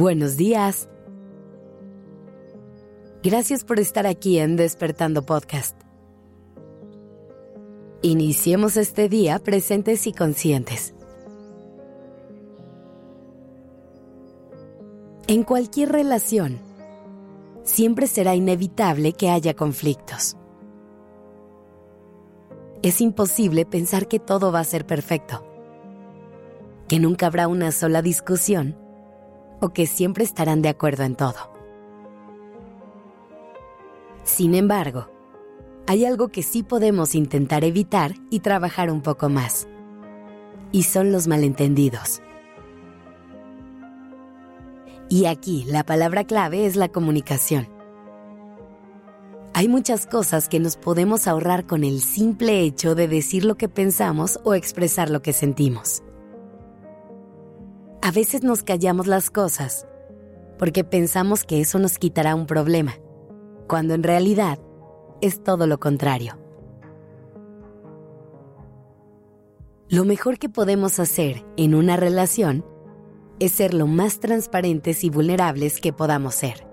Buenos días. Gracias por estar aquí en Despertando Podcast. Iniciemos este día presentes y conscientes. En cualquier relación, siempre será inevitable que haya conflictos. Es imposible pensar que todo va a ser perfecto, que nunca habrá una sola discusión o que siempre estarán de acuerdo en todo. Sin embargo, hay algo que sí podemos intentar evitar y trabajar un poco más. Y son los malentendidos. Y aquí la palabra clave es la comunicación. Hay muchas cosas que nos podemos ahorrar con el simple hecho de decir lo que pensamos o expresar lo que sentimos. A veces nos callamos las cosas porque pensamos que eso nos quitará un problema, cuando en realidad es todo lo contrario. Lo mejor que podemos hacer en una relación es ser lo más transparentes y vulnerables que podamos ser.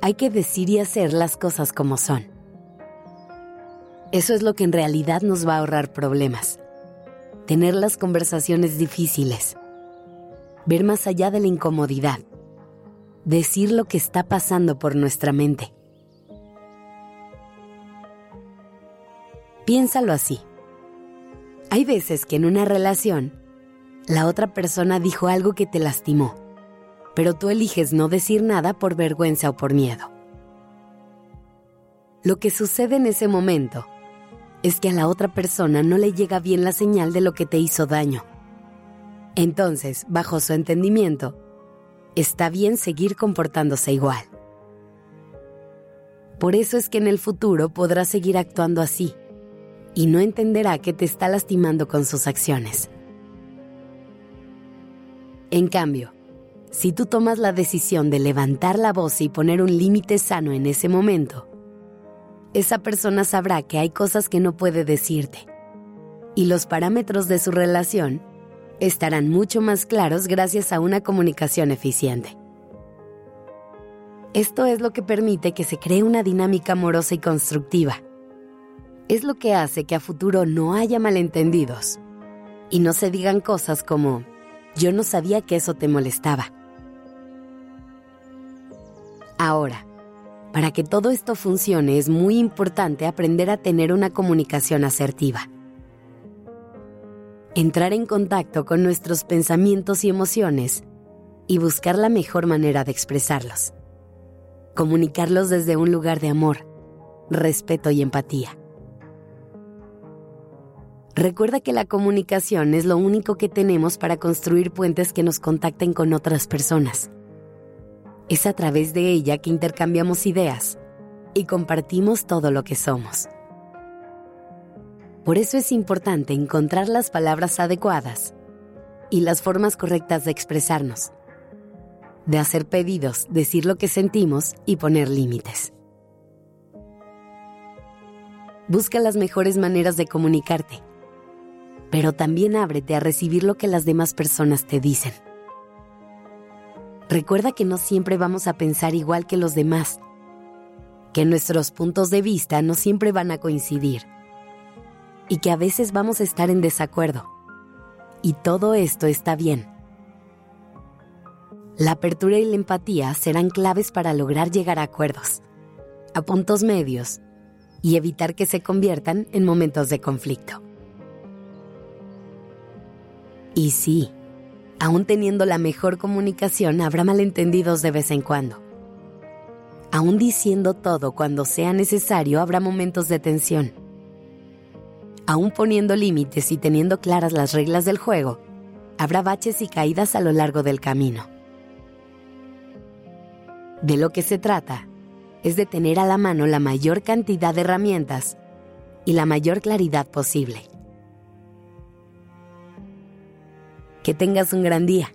Hay que decir y hacer las cosas como son. Eso es lo que en realidad nos va a ahorrar problemas. Tener las conversaciones difíciles, ver más allá de la incomodidad, decir lo que está pasando por nuestra mente. Piénsalo así. Hay veces que en una relación, la otra persona dijo algo que te lastimó, pero tú eliges no decir nada por vergüenza o por miedo. Lo que sucede en ese momento es que a la otra persona no le llega bien la señal de lo que te hizo daño entonces, bajo su entendimiento, está bien seguir comportándose igual. Por eso es que en el futuro podrá seguir actuando así y no entenderá que te está lastimando con sus acciones. En cambio, si tú tomas la decisión de levantar la voz y poner un límite sano en ese momento, esa persona sabrá que hay cosas que no puede decirte y los parámetros de su relación estarán mucho más claros gracias a una comunicación eficiente. Esto es lo que permite que se cree una dinámica amorosa y constructiva. Es lo que hace que a futuro no haya malentendidos y no se digan cosas como, yo no sabía que eso te molestaba. Ahora, para que todo esto funcione es muy importante aprender a tener una comunicación asertiva entrar en contacto con nuestros pensamientos y emociones y buscar la mejor manera de expresarlos. Comunicarlos desde un lugar de amor, respeto y empatía. Recuerda que la comunicación es lo único que tenemos para construir puentes que nos contacten con otras personas. Es a través de ella que intercambiamos ideas y compartimos todo lo que somos. Por eso es importante encontrar las palabras adecuadas y las formas correctas de expresarnos, de hacer pedidos, decir lo que sentimos y poner límites. Busca las mejores maneras de comunicarte, pero también ábrete a recibir lo que las demás personas te dicen. Recuerda que no siempre vamos a pensar igual que los demás, que nuestros puntos de vista no siempre van a coincidir y que a veces vamos a estar en desacuerdo. Y todo esto está bien. La apertura y la empatía serán claves para lograr llegar a acuerdos, a puntos medios y evitar que se conviertan en momentos de conflicto. Y sí, aún teniendo la mejor comunicación habrá malentendidos de vez en cuando. Aún diciendo todo cuando sea necesario habrá momentos de tensión aún poniendo límites y teniendo claras las reglas del juego, habrá baches y caídas a lo largo del camino. De lo que se trata es de tener a la mano la mayor cantidad de herramientas y la mayor claridad posible. Que tengas un gran día.